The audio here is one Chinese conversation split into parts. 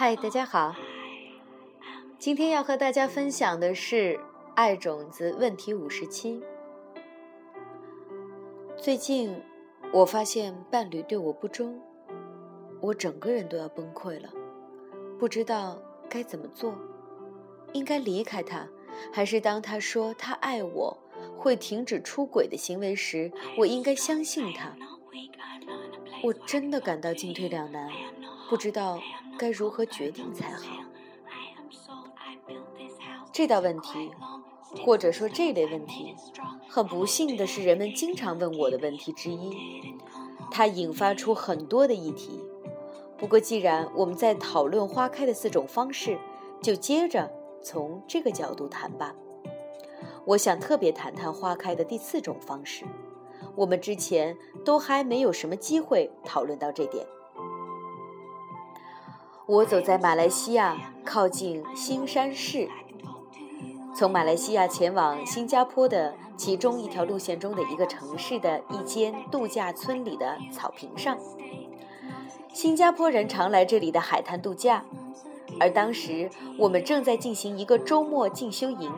嗨，大家好。今天要和大家分享的是爱种子问题五十七。最近我发现伴侣对我不忠，我整个人都要崩溃了，不知道该怎么做。应该离开他，还是当他说他爱我，会停止出轨的行为时，我应该相信他？我真的感到进退两难，不知道该如何决定才好。这道问题，或者说这类问题，很不幸的是人们经常问我的问题之一。它引发出很多的议题。不过，既然我们在讨论花开的四种方式，就接着从这个角度谈吧。我想特别谈谈花开的第四种方式。我们之前都还没有什么机会讨论到这点。我走在马来西亚靠近新山市。从马来西亚前往新加坡的其中一条路线中的一个城市的一间度假村里的草坪上，新加坡人常来这里的海滩度假，而当时我们正在进行一个周末进修营，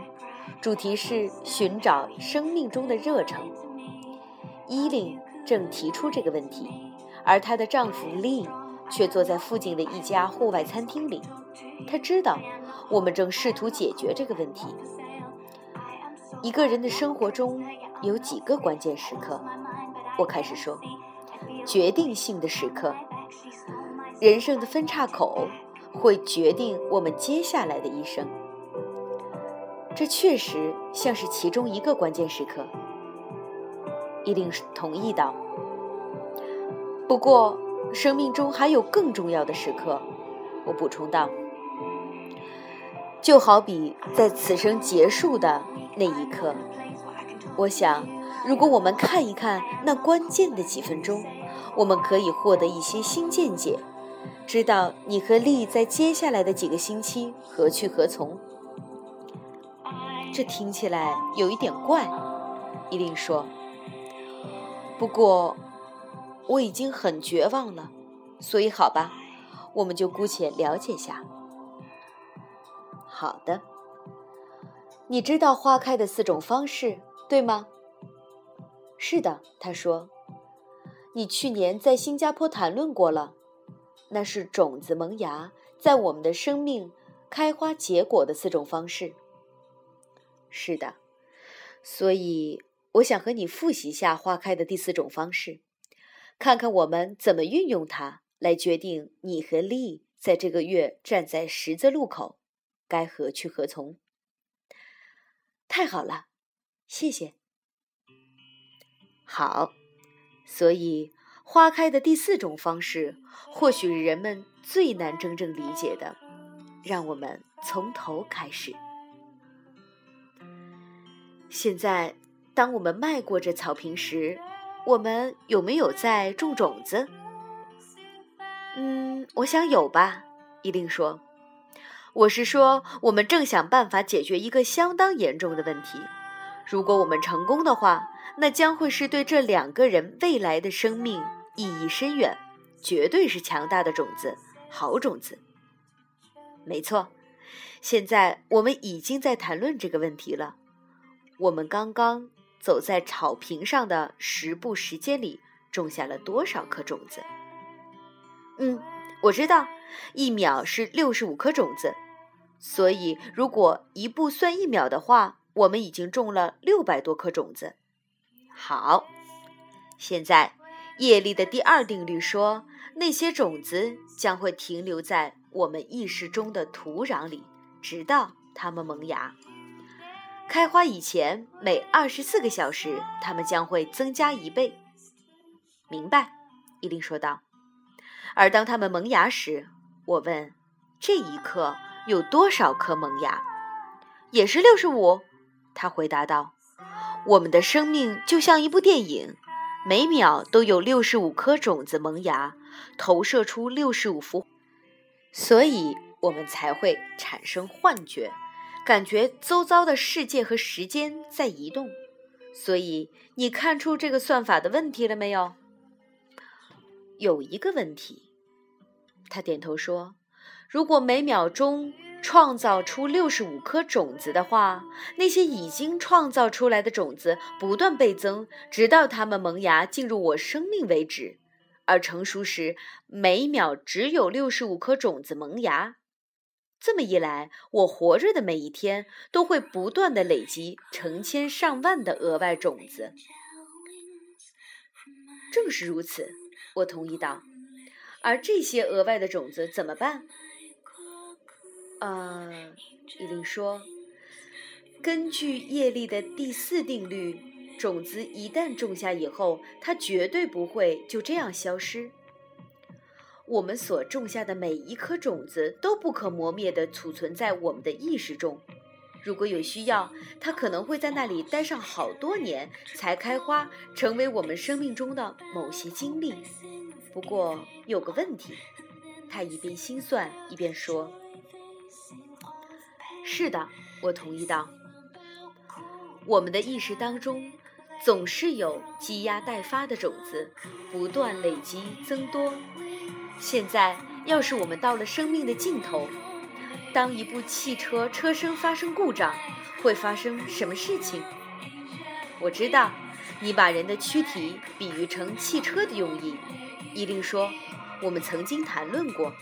主题是寻找生命中的热忱。伊琳正提出这个问题，而她的丈夫利却坐在附近的一家户外餐厅里，他知道。我们正试图解决这个问题。一个人的生活中有几个关键时刻，我开始说，决定性的时刻，人生的分岔口会决定我们接下来的一生。这确实像是其中一个关键时刻。一定是同意道。不过，生命中还有更重要的时刻，我补充道。就好比在此生结束的那一刻，我想，如果我们看一看那关键的几分钟，我们可以获得一些新见解，知道你和丽在接下来的几个星期何去何从。这听起来有一点怪，伊琳说。不过，我已经很绝望了，所以好吧，我们就姑且了解下。好的，你知道花开的四种方式，对吗？是的，他说，你去年在新加坡谈论过了，那是种子萌芽，在我们的生命开花结果的四种方式。是的，所以我想和你复习一下花开的第四种方式，看看我们怎么运用它来决定你和丽在这个月站在十字路口。该何去何从？太好了，谢谢。好，所以花开的第四种方式，或许是人们最难真正理解的。让我们从头开始。现在，当我们迈过这草坪时，我们有没有在种种子？嗯，我想有吧。伊琳说。我是说，我们正想办法解决一个相当严重的问题。如果我们成功的话，那将会是对这两个人未来的生命意义深远，绝对是强大的种子，好种子。没错，现在我们已经在谈论这个问题了。我们刚刚走在草坪上的十步时间里，种下了多少颗种子？嗯。我知道，一秒是六十五颗种子，所以如果一步算一秒的话，我们已经种了六百多颗种子。好，现在叶力的第二定律说，那些种子将会停留在我们意识中的土壤里，直到它们萌芽、开花以前，每二十四个小时，它们将会增加一倍。明白？伊琳说道。而当它们萌芽时，我问：“这一刻有多少颗萌芽？”也是六十五。他回答道：“我们的生命就像一部电影，每秒都有六十五颗种子萌芽，投射出六十五幅，所以我们才会产生幻觉，感觉周遭的世界和时间在移动。所以，你看出这个算法的问题了没有？”有一个问题，他点头说：“如果每秒钟创造出六十五颗种子的话，那些已经创造出来的种子不断倍增，直到它们萌芽进入我生命为止。而成熟时，每秒只有六十五颗种子萌芽。这么一来，我活着的每一天都会不断的累积成千上万的额外种子。正是如此，我同意道。而这些额外的种子怎么办？呃，伊琳说，根据叶力的第四定律。种子一旦种下以后，它绝对不会就这样消失。我们所种下的每一颗种子都不可磨灭地储存在我们的意识中。如果有需要，它可能会在那里待上好多年才开花，成为我们生命中的某些经历。不过有个问题，他一边心算一边说：“是的，我同意道。我们的意识当中。”总是有积压待发的种子，不断累积增多。现在，要是我们到了生命的尽头，当一部汽车车身发生故障，会发生什么事情？我知道，你把人的躯体比喻成汽车的用意。伊琳说，我们曾经谈论过。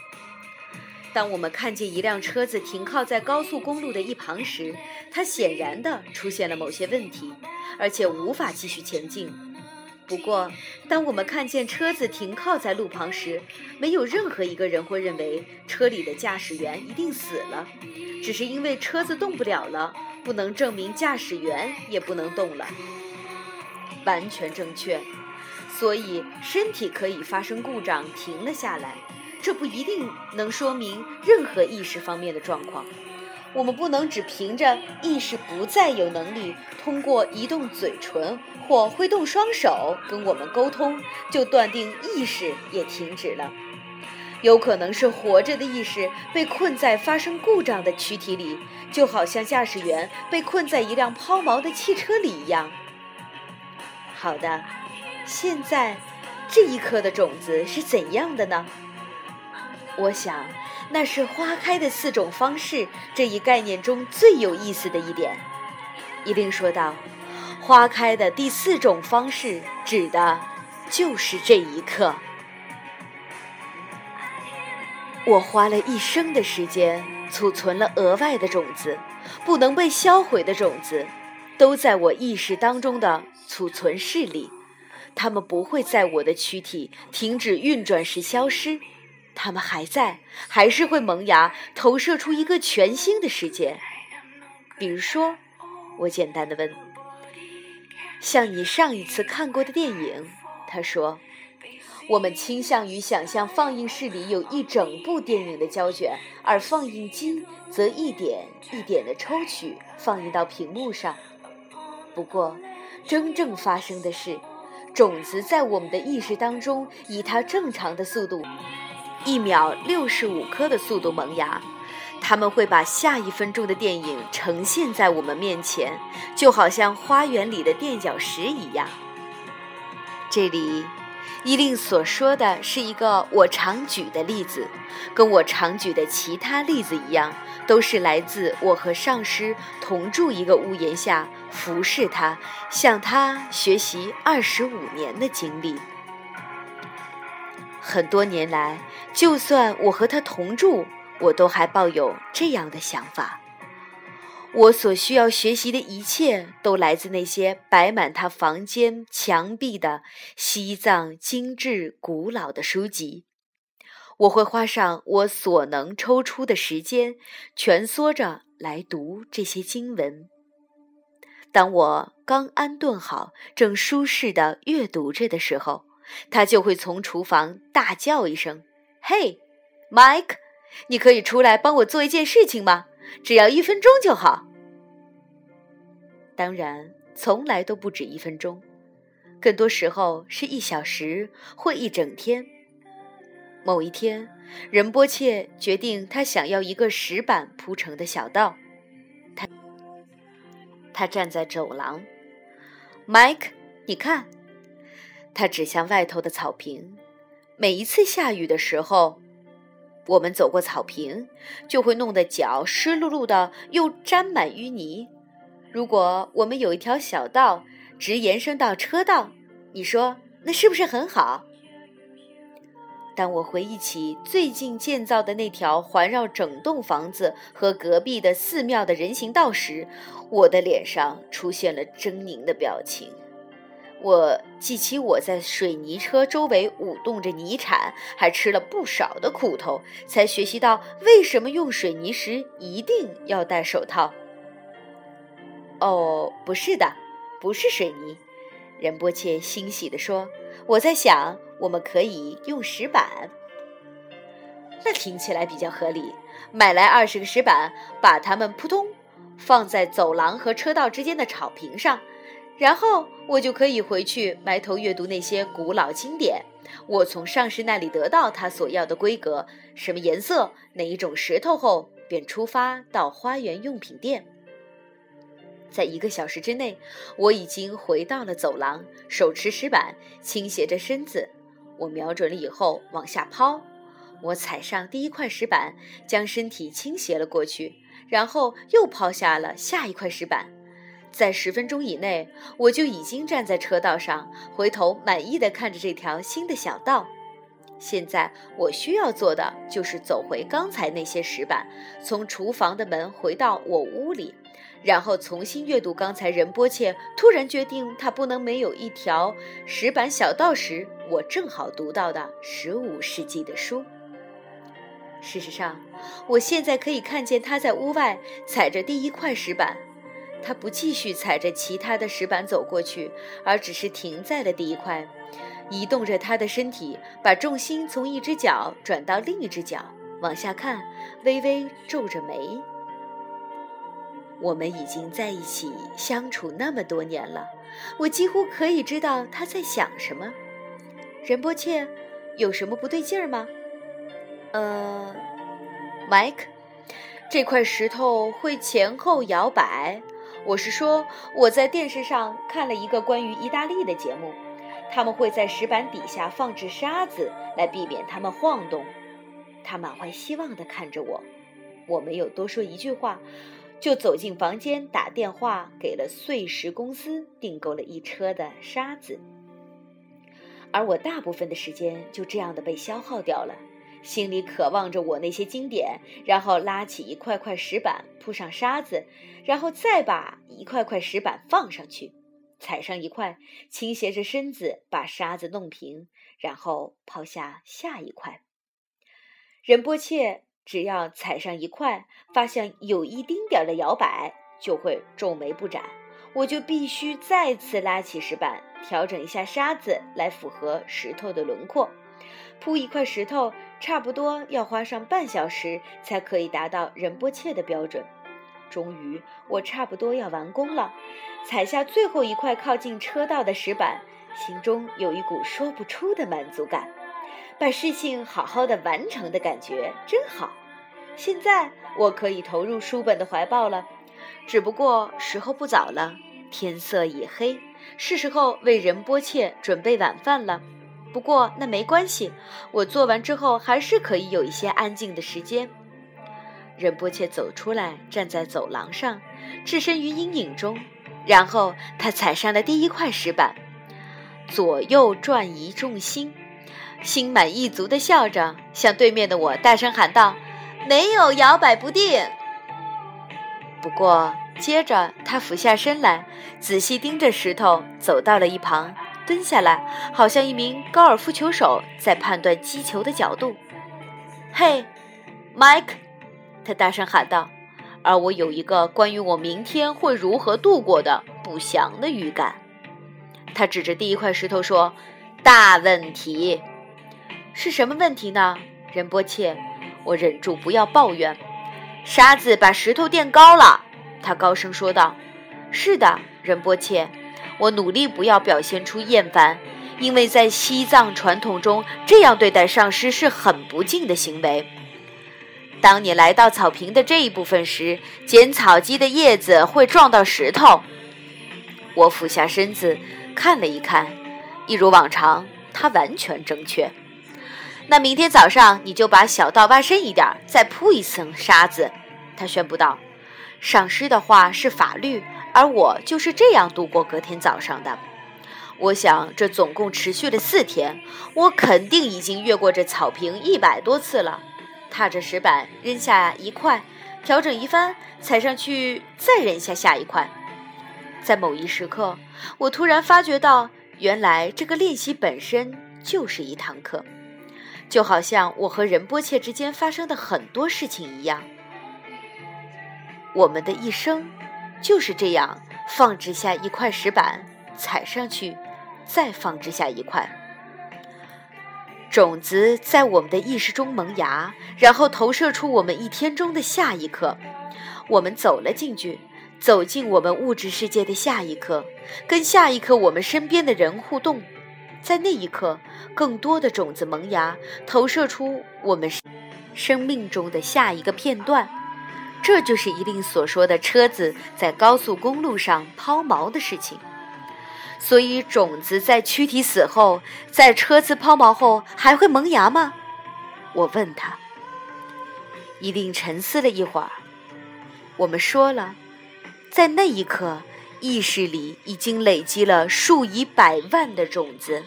当我们看见一辆车子停靠在高速公路的一旁时，它显然的出现了某些问题，而且无法继续前进。不过，当我们看见车子停靠在路旁时，没有任何一个人会认为车里的驾驶员一定死了，只是因为车子动不了了，不能证明驾驶员也不能动了。完全正确。所以，身体可以发生故障，停了下来。这不一定能说明任何意识方面的状况。我们不能只凭着意识不再有能力通过移动嘴唇或挥动双手跟我们沟通，就断定意识也停止了。有可能是活着的意识被困在发生故障的躯体里，就好像驾驶员被困在一辆抛锚的汽车里一样。好的，现在这一颗的种子是怎样的呢？我想，那是花开的四种方式这一概念中最有意思的一点。一定说道：“花开的第四种方式指的就是这一刻。”我花了一生的时间储存了额外的种子，不能被销毁的种子，都在我意识当中的储存室里。它们不会在我的躯体停止运转时消失。它们还在，还是会萌芽，投射出一个全新的世界。比如说，我简单的问：“像你上一次看过的电影？”他说：“我们倾向于想象放映室里有一整部电影的胶卷，而放映机则一点一点的抽取，放映到屏幕上。不过，真正发生的是，种子在我们的意识当中以它正常的速度。”一秒六十五颗的速度萌芽，他们会把下一分钟的电影呈现在我们面前，就好像花园里的垫脚石一样。这里，伊令所说的是一个我常举的例子，跟我常举的其他例子一样，都是来自我和上师同住一个屋檐下，服侍他，向他学习二十五年的经历。很多年来，就算我和他同住，我都还抱有这样的想法：我所需要学习的一切，都来自那些摆满他房间墙壁的西藏精致古老的书籍。我会花上我所能抽出的时间，蜷缩着来读这些经文。当我刚安顿好，正舒适的阅读着的时候。他就会从厨房大叫一声：“嘿，Mike，你可以出来帮我做一件事情吗？只要一分钟就好。当然，从来都不止一分钟，更多时候是一小时或一整天。某一天，仁波切决定他想要一个石板铺成的小道。他他站在走廊，Mike，你看。他指向外头的草坪。每一次下雨的时候，我们走过草坪，就会弄得脚湿漉漉的，又沾满淤泥。如果我们有一条小道，直延伸到车道，你说那是不是很好？当我回忆起最近建造的那条环绕整栋房子和隔壁的寺庙的人行道时，我的脸上出现了狰狞的表情。我记起我在水泥车周围舞动着泥铲，还吃了不少的苦头，才学习到为什么用水泥时一定要戴手套。哦，不是的，不是水泥。任波切欣喜地说：“我在想，我们可以用石板。那听起来比较合理。买来二十个石板，把它们扑通放在走廊和车道之间的草坪上。”然后我就可以回去埋头阅读那些古老经典。我从上师那里得到他所要的规格，什么颜色，哪一种石头后，便出发到花园用品店。在一个小时之内，我已经回到了走廊，手持石板，倾斜着身子。我瞄准了以后往下抛，我踩上第一块石板，将身体倾斜了过去，然后又抛下了下一块石板。在十分钟以内，我就已经站在车道上，回头满意的看着这条新的小道。现在我需要做的就是走回刚才那些石板，从厨房的门回到我屋里，然后重新阅读刚才仁波切突然决定他不能没有一条石板小道时，我正好读到的十五世纪的书。事实上，我现在可以看见他在屋外踩着第一块石板。他不继续踩着其他的石板走过去，而只是停在了第一块，移动着他的身体，把重心从一只脚转到另一只脚，往下看，微微皱着眉。我们已经在一起相处那么多年了，我几乎可以知道他在想什么。仁波切，有什么不对劲儿吗？呃，Mike，这块石头会前后摇摆。我是说，我在电视上看了一个关于意大利的节目，他们会在石板底下放置沙子来避免它们晃动。他满怀希望地看着我，我没有多说一句话，就走进房间，打电话给了碎石公司，订购了一车的沙子。而我大部分的时间就这样的被消耗掉了。心里渴望着我那些经典，然后拉起一块块石板，铺上沙子，然后再把一块块石板放上去，踩上一块，倾斜着身子把沙子弄平，然后抛下下一块。仁波切只要踩上一块，发现有一丁点的摇摆，就会皱眉不展。我就必须再次拉起石板，调整一下沙子，来符合石头的轮廓。铺一块石头，差不多要花上半小时才可以达到仁波切的标准。终于，我差不多要完工了，踩下最后一块靠近车道的石板，心中有一股说不出的满足感。把事情好好的完成的感觉真好。现在我可以投入书本的怀抱了。只不过时候不早了，天色已黑，是时候为仁波切准备晚饭了。不过那没关系，我做完之后还是可以有一些安静的时间。任波切走出来，站在走廊上，置身于阴影中，然后他踩上了第一块石板，左右转移重心，心满意足地笑着，向对面的我大声喊道：“没有摇摆不定。”不过接着他俯下身来，仔细盯着石头，走到了一旁。蹲下来，好像一名高尔夫球手在判断击球的角度。嘿，Mike，他大声喊道。而我有一个关于我明天会如何度过的不祥的预感。他指着第一块石头说：“大问题，是什么问题呢？”仁波切，我忍住不要抱怨。沙子把石头垫高了，他高声说道。“是的，仁波切。”我努力不要表现出厌烦，因为在西藏传统中，这样对待上师是很不敬的行为。当你来到草坪的这一部分时，剪草机的叶子会撞到石头。我俯下身子看了一看，一如往常，它完全正确。那明天早上你就把小道挖深一点，再铺一层沙子。”他宣布道。上师的话是法律，而我就是这样度过隔天早上的。我想，这总共持续了四天，我肯定已经越过这草坪一百多次了。踏着石板扔下一块，调整一番，踩上去，再扔下下一块。在某一时刻，我突然发觉到，原来这个练习本身就是一堂课，就好像我和仁波切之间发生的很多事情一样。我们的一生就是这样：放置下一块石板，踩上去，再放置下一块。种子在我们的意识中萌芽，然后投射出我们一天中的下一刻。我们走了进去，走进我们物质世界的下一刻，跟下一刻我们身边的人互动。在那一刻，更多的种子萌芽，投射出我们生命中的下一个片段。这就是一令所说的车子在高速公路上抛锚的事情。所以，种子在躯体死后，在车子抛锚后还会萌芽吗？我问他。一定沉思了一会儿。我们说了，在那一刻，意识里已经累积了数以百万的种子。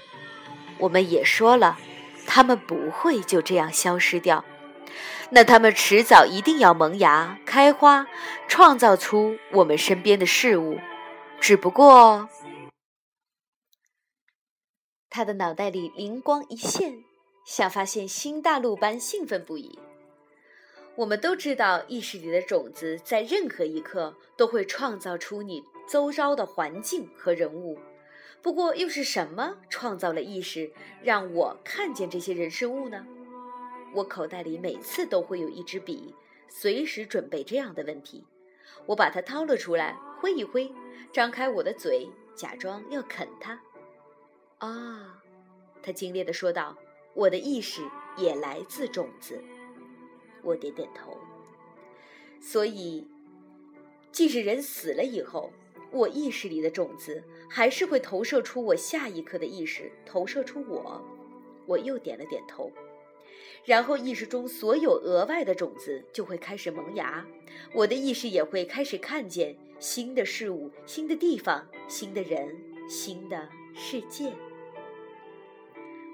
我们也说了，它们不会就这样消失掉。那它们迟早一定要萌芽、开花，创造出我们身边的事物。只不过，他的脑袋里灵光一现，像发现新大陆般兴奋不已。我们都知道，意识里的种子在任何一刻都会创造出你周遭的环境和人物。不过，又是什么创造了意识，让我看见这些人事物呢？我口袋里每次都会有一支笔，随时准备这样的问题。我把它掏了出来，挥一挥，张开我的嘴，假装要啃它。啊，他精炼地说道：“我的意识也来自种子。”我点点头。所以，即使人死了以后，我意识里的种子还是会投射出我下一刻的意识，投射出我。我又点了点头。然后意识中所有额外的种子就会开始萌芽，我的意识也会开始看见新的事物、新的地方、新的人、新的世界。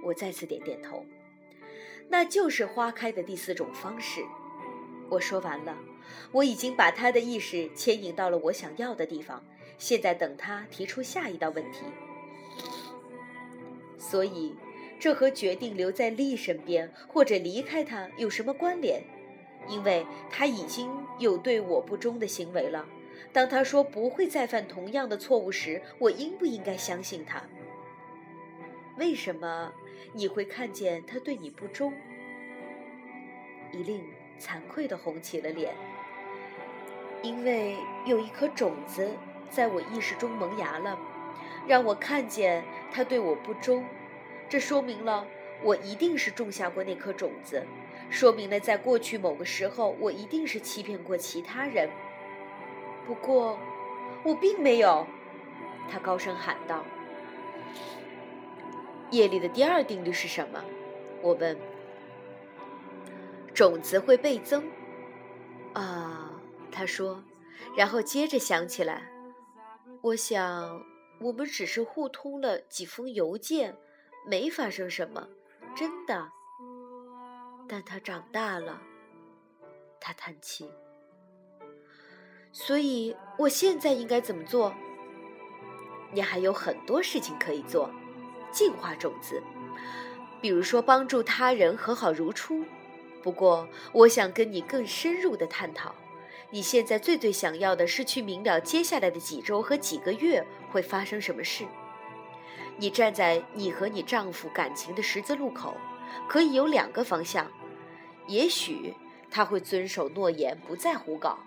我再次点点头，那就是花开的第四种方式。我说完了，我已经把他的意识牵引到了我想要的地方，现在等他提出下一道问题。所以。这和决定留在丽身边或者离开他有什么关联？因为他已经有对我不忠的行为了。当他说不会再犯同样的错误时，我应不应该相信他？为什么你会看见他对你不忠？伊令惭愧地红起了脸，因为有一颗种子在我意识中萌芽了，让我看见他对我不忠。这说明了我一定是种下过那颗种子，说明了在过去某个时候我一定是欺骗过其他人。不过，我并没有。他高声喊道：“夜里的第二定律是什么？”我问。种子会倍增。啊，他说，然后接着想起来，我想我们只是互通了几封邮件。没发生什么，真的。但他长大了，他叹气。所以，我现在应该怎么做？你还有很多事情可以做，净化种子，比如说帮助他人和好如初。不过，我想跟你更深入的探讨。你现在最最想要的是去明了接下来的几周和几个月会发生什么事。你站在你和你丈夫感情的十字路口，可以有两个方向。也许他会遵守诺言，不再胡搞；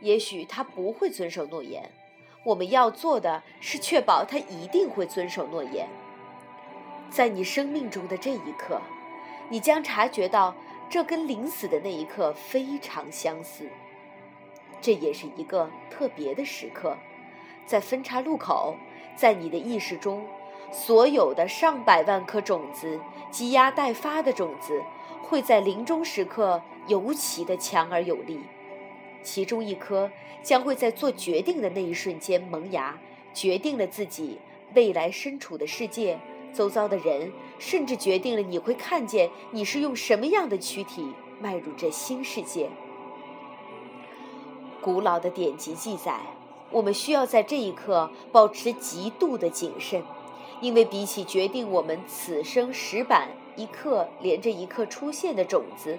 也许他不会遵守诺言。我们要做的是确保他一定会遵守诺言。在你生命中的这一刻，你将察觉到这跟临死的那一刻非常相似。这也是一个特别的时刻，在分岔路口，在你的意识中。所有的上百万颗种子，积压待发的种子，会在临终时刻尤其的强而有力。其中一颗将会在做决定的那一瞬间萌芽，决定了自己未来身处的世界、周遭的人，甚至决定了你会看见你是用什么样的躯体迈入这新世界。古老的典籍记载，我们需要在这一刻保持极度的谨慎，因为比起决定我们此生石板一刻连着一刻出现的种子。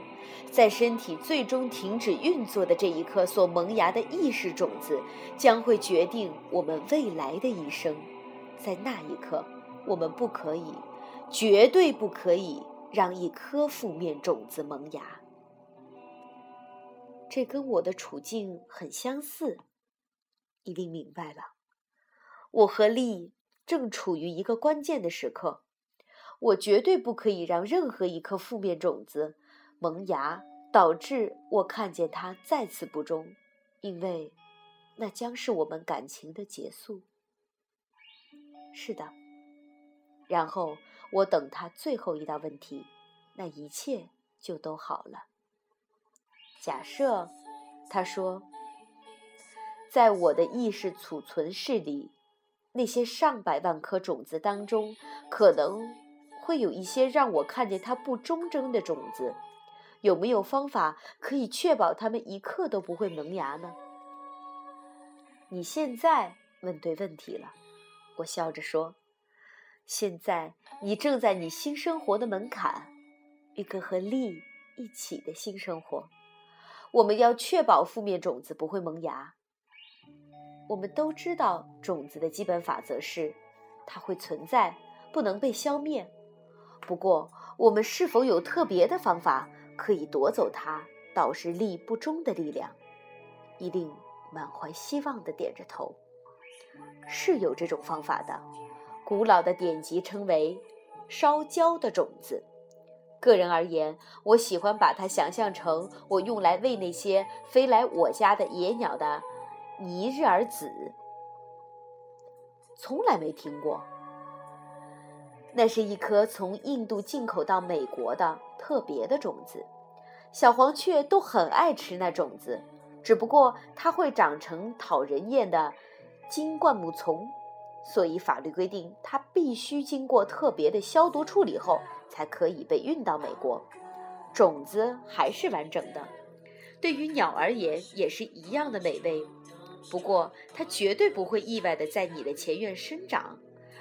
在身体最终停止运作的这一刻所萌芽的意识种子，将会决定我们未来的一生。在那一刻，我们不可以，绝对不可以让一颗负面种子萌芽。这跟我的处境很相似，一定明白了。我和丽正处于一个关键的时刻，我绝对不可以让任何一颗负面种子。萌芽导致我看见它再次不忠，因为那将是我们感情的结束。是的，然后我等他最后一道问题，那一切就都好了。假设他说，在我的意识储存室里，那些上百万颗种子当中，可能会有一些让我看见它不忠贞的种子。有没有方法可以确保它们一刻都不会萌芽呢？你现在问对问题了，我笑着说。现在你正在你新生活的门槛，一个和利一起的新生活。我们要确保负面种子不会萌芽。我们都知道种子的基本法则是，它会存在，不能被消灭。不过，我们是否有特别的方法？可以夺走它导致力不忠的力量，一定满怀希望地点着头。是有这种方法的，古老的典籍称为“烧焦的种子”。个人而言，我喜欢把它想象成我用来喂那些飞来我家的野鸟的尼日尔籽。从来没听过。那是一颗从印度进口到美国的特别的种子，小黄雀都很爱吃那种子，只不过它会长成讨人厌的金灌木丛，所以法律规定它必须经过特别的消毒处理后才可以被运到美国。种子还是完整的，对于鸟而言也是一样的美味，不过它绝对不会意外的在你的前院生长。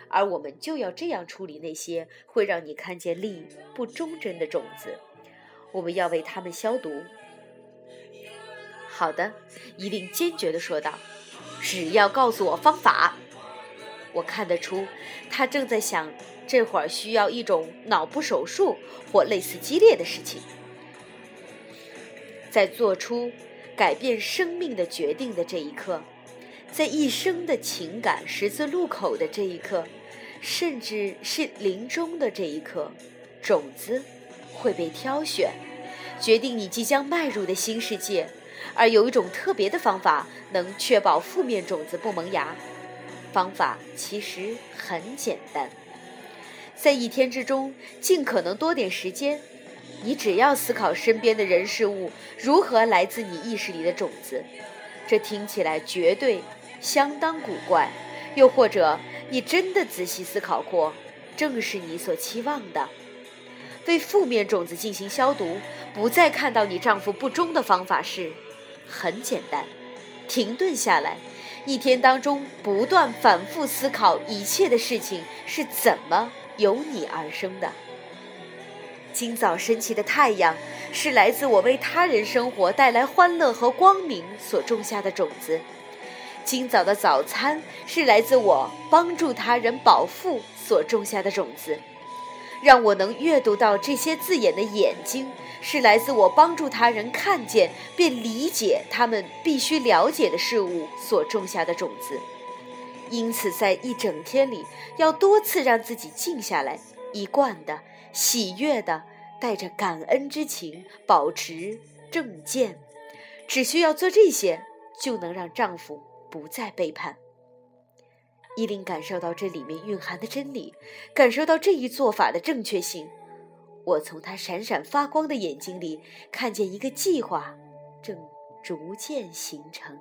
而我们就要这样处理那些会让你看见力不忠贞的种子，我们要为它们消毒。好的，一定坚决地说道：“只要告诉我方法。”我看得出，他正在想这会儿需要一种脑部手术或类似激烈的事情，在做出改变生命的决定的这一刻。在一生的情感十字路口的这一刻，甚至是临终的这一刻，种子会被挑选，决定你即将迈入的新世界。而有一种特别的方法，能确保负面种子不萌芽。方法其实很简单，在一天之中尽可能多点时间，你只要思考身边的人事物如何来自你意识里的种子。这听起来绝对。相当古怪，又或者你真的仔细思考过，正是你所期望的，为负面种子进行消毒，不再看到你丈夫不忠的方法是，很简单，停顿下来，一天当中不断反复思考一切的事情是怎么由你而生的。今早升起的太阳，是来自我为他人生活带来欢乐和光明所种下的种子。今早的早餐是来自我帮助他人饱腹所种下的种子，让我能阅读到这些字眼的眼睛是来自我帮助他人看见并理解他们必须了解的事物所种下的种子。因此，在一整天里，要多次让自己静下来，一贯的喜悦的带着感恩之情，保持正见。只需要做这些，就能让丈夫。不再背叛。一定感受到这里面蕴含的真理，感受到这一做法的正确性。我从她闪闪发光的眼睛里看见一个计划正逐渐形成。